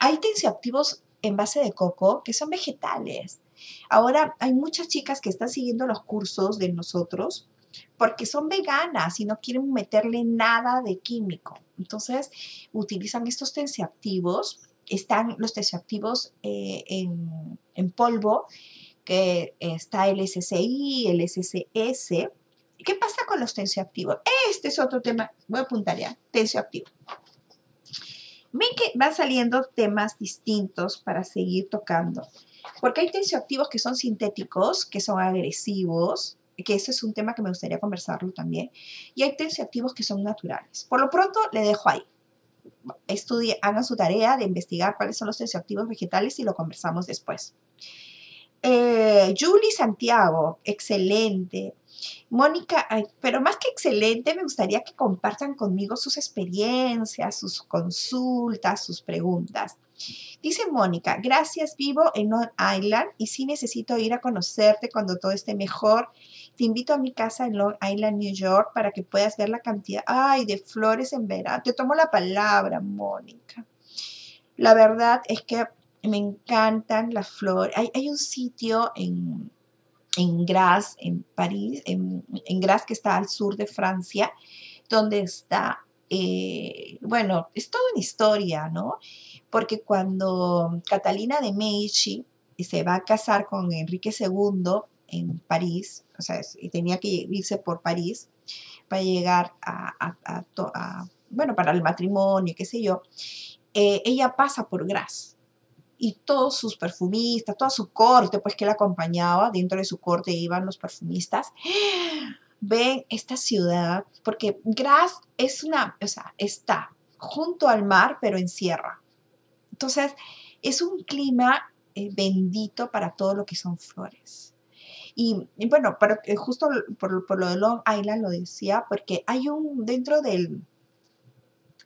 Hay tensioactivos en base de coco que son vegetales. Ahora hay muchas chicas que están siguiendo los cursos de nosotros porque son veganas y no quieren meterle nada de químico. Entonces, utilizan estos tensioactivos. Están los tensioactivos eh, en, polvo, que está el SCI, el SCS. ¿Qué pasa con los tensioactivos? Este es otro tema, voy a apuntar ya, tensioactivo. Ven que van saliendo temas distintos para seguir tocando. Porque hay tensioactivos que son sintéticos, que son agresivos, que ese es un tema que me gustaría conversarlo también. Y hay tensioactivos que son naturales. Por lo pronto, le dejo ahí. Estudie, hagan su tarea de investigar cuáles son los tensioactivos vegetales y lo conversamos después. Eh, Julie Santiago, excelente. Mónica, pero más que excelente, me gustaría que compartan conmigo sus experiencias, sus consultas, sus preguntas. Dice Mónica, gracias, vivo en Long Island y sí necesito ir a conocerte cuando todo esté mejor. Te invito a mi casa en Long Island, New York, para que puedas ver la cantidad, ay, de flores en verano. Te tomo la palabra, Mónica. La verdad es que me encantan las flores. Hay, un sitio en, en Grasse, en París, en, en Grasse que está al sur de Francia, donde está, eh, bueno, es toda una historia, ¿no? porque cuando Catalina de Medici se va a casar con Enrique II en París, o sea, tenía que irse por París para llegar a, bueno, para el matrimonio, qué sé yo, eh, ella pasa por Gras y todos sus perfumistas, toda su corte, pues que la acompañaba, dentro de su corte iban los perfumistas, [gasps] ven esta ciudad, porque Gras es una, o sea, está junto al mar, pero en sierra. Entonces, es un clima eh, bendito para todo lo que son flores. Y, bueno, pero, eh, justo por, lo de Long Island lo decía, porque hay un, dentro del,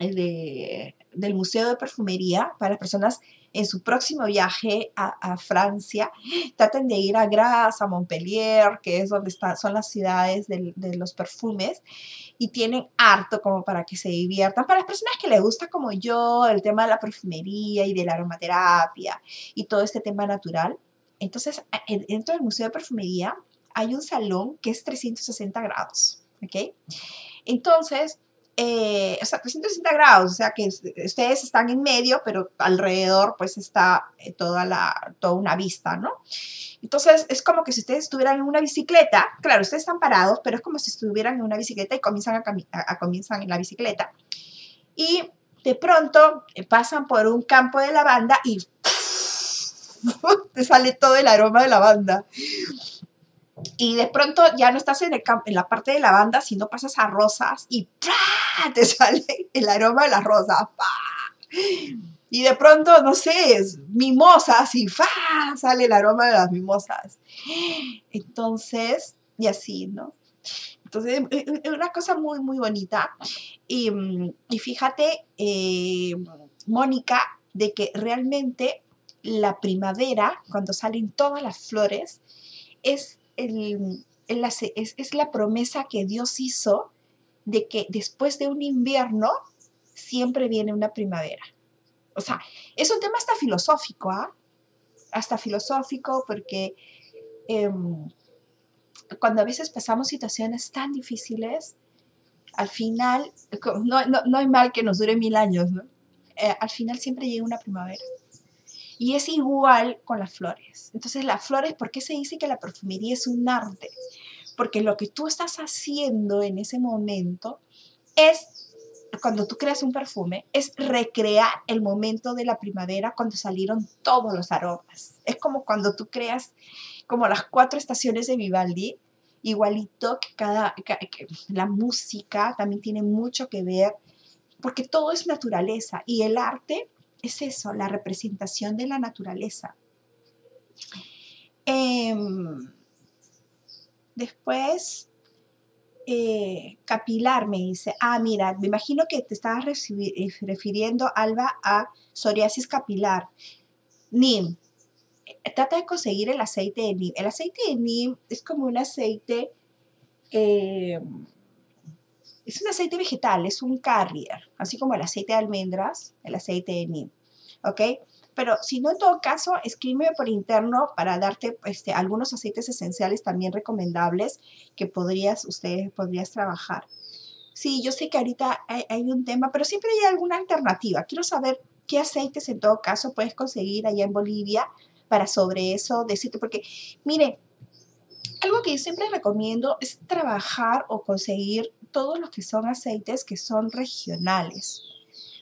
del Museo de Perfumería, para las personas en su próximo viaje a, Francia, traten de ir a Grasse, a Montpellier, que es donde están, son las ciudades de, los perfumes, y tienen harto como para que se diviertan. Para las personas que les gusta como yo el tema de la perfumería y de la aromaterapia y todo este tema natural, entonces dentro del Museo de Perfumería hay un salón que es 360 grados, ¿ok? Entonces, eh, o sea, 360 grados, o sea que ustedes están en medio, pero alrededor pues está eh, toda, la, toda una vista, ¿no? Entonces es como que si ustedes estuvieran en una bicicleta, claro, ustedes están parados, pero es como si estuvieran en una bicicleta y comienzan, a, comienzan en la bicicleta. Y de pronto eh, pasan por un campo de lavanda y [laughs] te sale todo el aroma de lavanda. Y de pronto ya no estás en, el en la parte de lavanda, sino pasas a rosas y te [laughs] sale el aroma de las rosas. Y de pronto, no sé, mimosas y ¡fa! sale el aroma de las mimosas. Entonces, y así, ¿no? Entonces, es una cosa muy, muy bonita. Y, fíjate, eh, Mónica, de que realmente la primavera, cuando salen todas las flores, es es, la promesa que Dios hizo de que después de un invierno siempre viene una primavera. O sea, es un tema hasta filosófico, ¿ah? Hasta filosófico porque em, cuando a veces pasamos situaciones tan difíciles, al final, no, hay mal que nos dure mil años, ¿no? Eh, al final siempre llega una primavera. Y es igual con las flores. Entonces, las flores, ¿por qué se dice que la perfumería es un arte? Porque lo que tú estás haciendo en ese momento es, cuando tú creas un perfume, es recrear el momento de la primavera cuando salieron todos los aromas. Es como cuando tú creas como las cuatro estaciones de Vivaldi igualito que cada, la música también tiene mucho que ver, porque todo es naturaleza y el arte es eso, la representación de la naturaleza. Em, después, eh, capilar, me dice. Ah, mira, me imagino que te estabas eh, refiriendo, Alba, a psoriasis capilar. NIM. Trata de conseguir el aceite de NIM. El aceite de NIM es como un aceite, em, es un aceite vegetal, es un carrier, así como el aceite de almendras, el aceite de NIM. ¿Ok? Pero si no, en todo caso, escríbeme por interno para darte este, algunos aceites esenciales también recomendables que podrías, ustedes podrías trabajar. Sí, yo sé que ahorita hay, un tema, pero siempre hay alguna alternativa. Quiero saber qué aceites en todo caso puedes conseguir allá en Bolivia para sobre eso decirte, porque mire, algo que yo siempre recomiendo es trabajar o conseguir todos los que son aceites que son regionales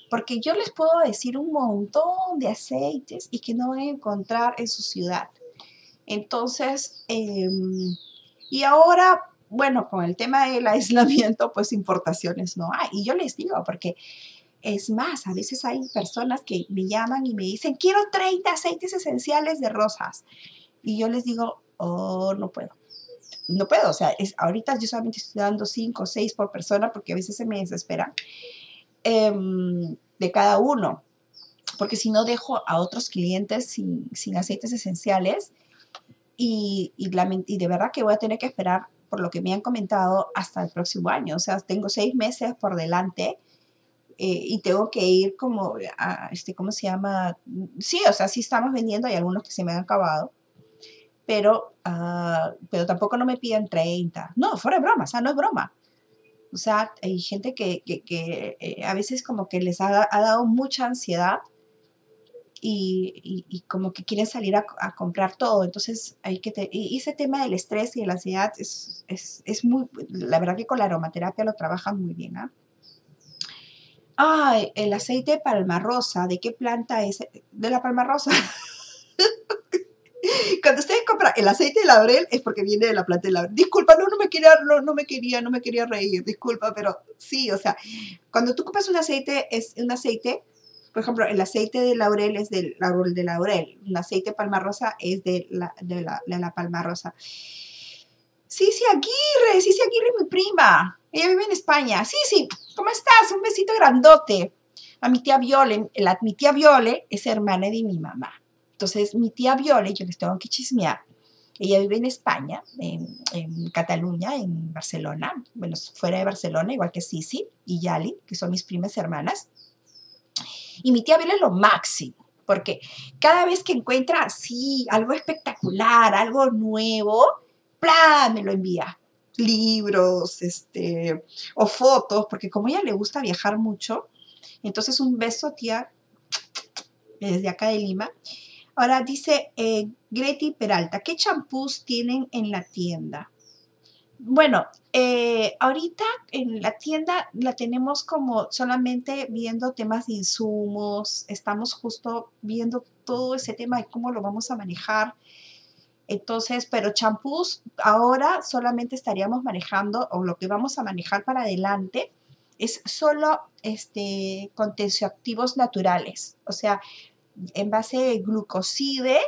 porque yo les puedo decir un montón de aceites y que no van a encontrar en su ciudad. Entonces, em, y ahora, bueno, con el tema del aislamiento, pues importaciones no hay. Y yo les digo, porque es más, a veces hay personas que me llaman y me dicen, quiero 30 aceites esenciales de rosas. Y yo les digo, oh, no puedo. No puedo, o sea, es, ahorita yo solamente estoy dando 5 o 6 por persona porque a veces se me desesperan. Em, de cada uno, porque si no dejo a otros clientes sin, aceites esenciales y, y, de verdad que voy a tener que esperar, por lo que me han comentado, hasta el próximo año. O sea, tengo seis meses por delante. Eh, y tengo que ir como este, ¿cómo se llama? Sí, o sea, sí estamos vendiendo, hay algunos que se me han acabado, pero, uh, pero tampoco no me piden 30. No, fuera de broma, o sea, no es broma. O sea, hay gente que, eh, a veces como que les ha, dado mucha ansiedad y, como que quieren salir a, comprar todo. Entonces, hay que y ese tema del estrés y de la ansiedad es, muy, la verdad que con la aromaterapia lo trabajan muy bien. ¿ah? Ay, el aceite de palma rosa, ¿de qué planta es? De la palma rosa. [laughs] Cuando ustedes compran el aceite de laurel es porque viene de la planta de laurel. Disculpa, no, no me quería, no, no me quería, no me quería reír, disculpa, pero sí, o sea, cuando tú compras un aceite, es un aceite, por ejemplo, el aceite de laurel es del laurel de laurel, un aceite de palma rosa es de la, de la, de la palma rosa. Sí, sí, Aguirre, sí, sí, Aguirre mi prima. Ella vive en España. Sí, sí, ¿cómo estás? Un besito grandote. A mi tía Viole, la, mi tía Viole es hermana de mi mamá. Entonces, mi tía Viole, yo les tengo que chismear, ella vive en España, en, Cataluña, en Barcelona, bueno, fuera de Barcelona, igual que Sisi y Yali, que son mis primas hermanas. Y mi tía Viole es lo máximo, porque cada vez que encuentra así algo espectacular, algo nuevo, ¡plá! me lo envía. Libros, este, o fotos, porque como a ella le gusta viajar mucho, entonces un beso, tía, [tsk] desde acá de Lima. Ahora dice eh, Greti Peralta, ¿qué champús tienen en la tienda? Bueno, eh, ahorita en la tienda la tenemos como solamente viendo temas de insumos, estamos justo viendo todo ese tema de cómo lo vamos a manejar. Entonces, pero champús ahora solamente estaríamos manejando o lo que vamos a manejar para adelante es solo este, con tensioactivos naturales. O sea, en base de glucoside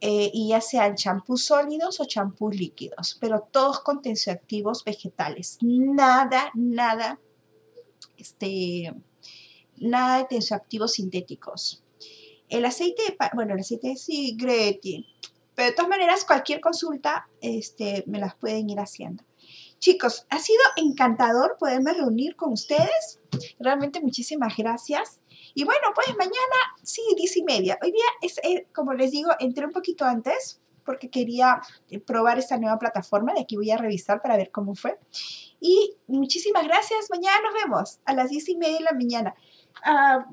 eh, y ya sean champús sólidos o champús líquidos, pero todos con tensioactivos vegetales. Nada, nada, este, nada de tensioactivos sintéticos. El aceite, bueno, el aceite sí, Greti, pero de todas maneras cualquier consulta este, me las pueden ir haciendo. Chicos, ha sido encantador poderme reunir con ustedes. Realmente muchísimas gracias. Y bueno, pues mañana, sí, 10 y media. Hoy día, es, eh, como les digo, entré un poquito antes porque quería eh, probar esta nueva plataforma. De aquí voy a revisar para ver cómo fue. Y muchísimas gracias. Mañana nos vemos a las 10 y media de la mañana. Ah,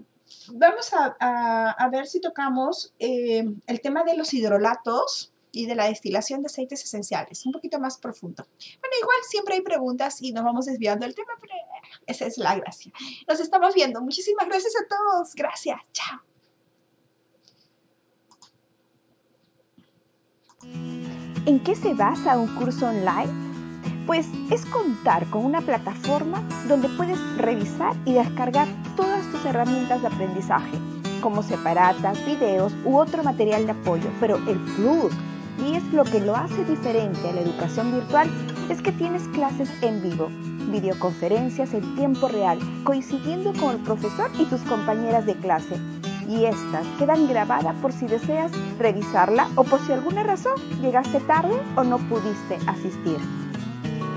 vamos a, ver si tocamos eh, el tema de los hidrolatos y de la destilación de aceites esenciales, un poquito más profundo. Bueno, igual siempre hay preguntas y nos vamos desviando del tema, pero eh, esa es la gracia. Nos estamos viendo. Muchísimas gracias a todos. Gracias. Chao. ¿En qué se basa un curso online? Pues es contar con una plataforma donde puedes revisar y descargar todas tus herramientas de aprendizaje, como separatas, videos u otro material de apoyo. Pero el plus, y es lo que lo hace diferente a la educación virtual, es que tienes clases en vivo, videoconferencias en tiempo real, coincidiendo con el profesor y tus compañeras de clase. Y estas quedan grabadas por si deseas revisarla o por si alguna razón llegaste tarde o no pudiste asistir.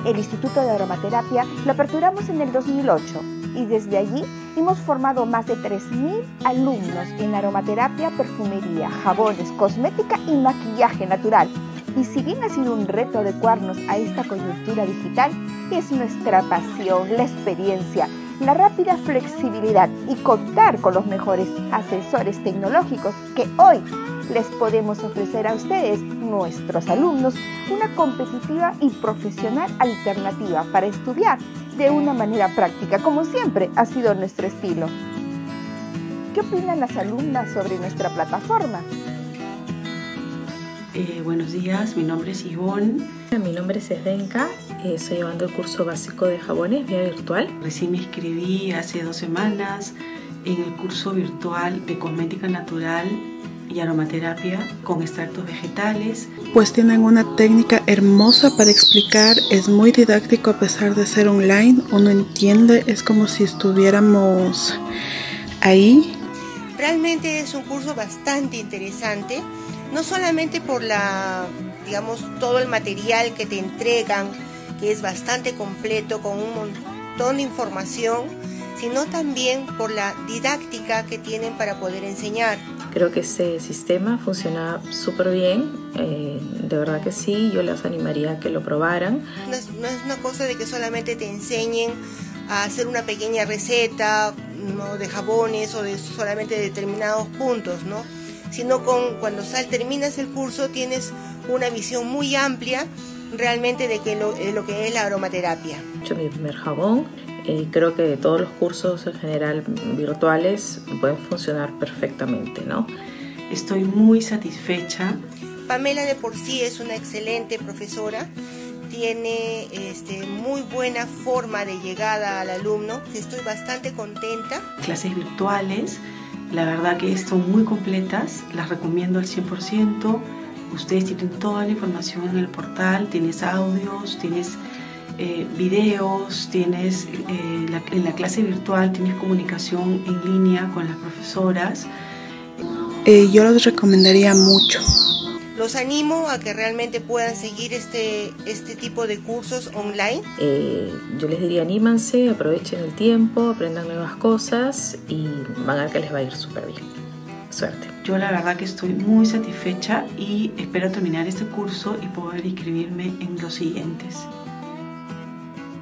El Instituto de Aromaterapia lo aperturamos en el 2008 y desde allí hemos formado más de 3.000 alumnos en aromaterapia, perfumería, jabones, cosmética y maquillaje natural. Y si bien ha sido un reto adecuarnos a esta coyuntura digital, es nuestra pasión, la experiencia, la rápida flexibilidad y contar con los mejores asesores tecnológicos que hoy les podemos ofrecer a ustedes, nuestros alumnos, una competitiva y profesional alternativa para estudiar de una manera práctica, como siempre ha sido nuestro estilo. ¿Qué opinan las alumnas sobre nuestra plataforma? Eh, buenos días, mi nombre es Ivonne. Mi nombre es Esdenka, estoy llevando el curso básico de jabones vía virtual. Recién me inscribí hace dos semanas en el curso virtual de cosmética natural y aromaterapia con extractos vegetales. Pues tienen una técnica hermosa para explicar, es muy didáctico a pesar de ser online, uno entiende, es como si estuviéramos ahí. Realmente es un curso bastante interesante no solamente por la, digamos, todo el material que te entregan, que es bastante completo con un montón de información, sino también por la didáctica que tienen para poder enseñar. Creo que ese sistema funciona súper bien, eh, de verdad que sí, yo les animaría a que lo probaran. No es, no es, una cosa de que solamente te enseñen a hacer una pequeña receta ¿no? de jabones o de solamente determinados puntos, ¿no? sino con cuando sal, terminas el curso tienes una visión muy amplia realmente de, que lo, lo que es la aromaterapia. He hecho mi primer jabón y creo que todos los cursos en general virtuales pueden funcionar perfectamente, ¿no? Estoy muy satisfecha. Pamela de por sí es una excelente profesora, tiene este, muy buena forma de llegada al alumno, estoy bastante contenta. Clases virtuales la verdad que son muy completas, las recomiendo al 100%. Ustedes tienen toda la información en el portal, tienes audios, tienes eh, videos, tienes eh, en la clase virtual, tienes comunicación en línea con las profesoras. Eh, yo los recomendaría mucho. Los animo a que realmente puedan seguir este, este tipo de cursos online. Eh, yo les diría anímanse, aprovechen el tiempo, aprendan nuevas cosas y van a ver que les va a ir súper bien. Suerte. Yo la verdad que estoy muy satisfecha y espero terminar este curso y poder inscribirme en los siguientes.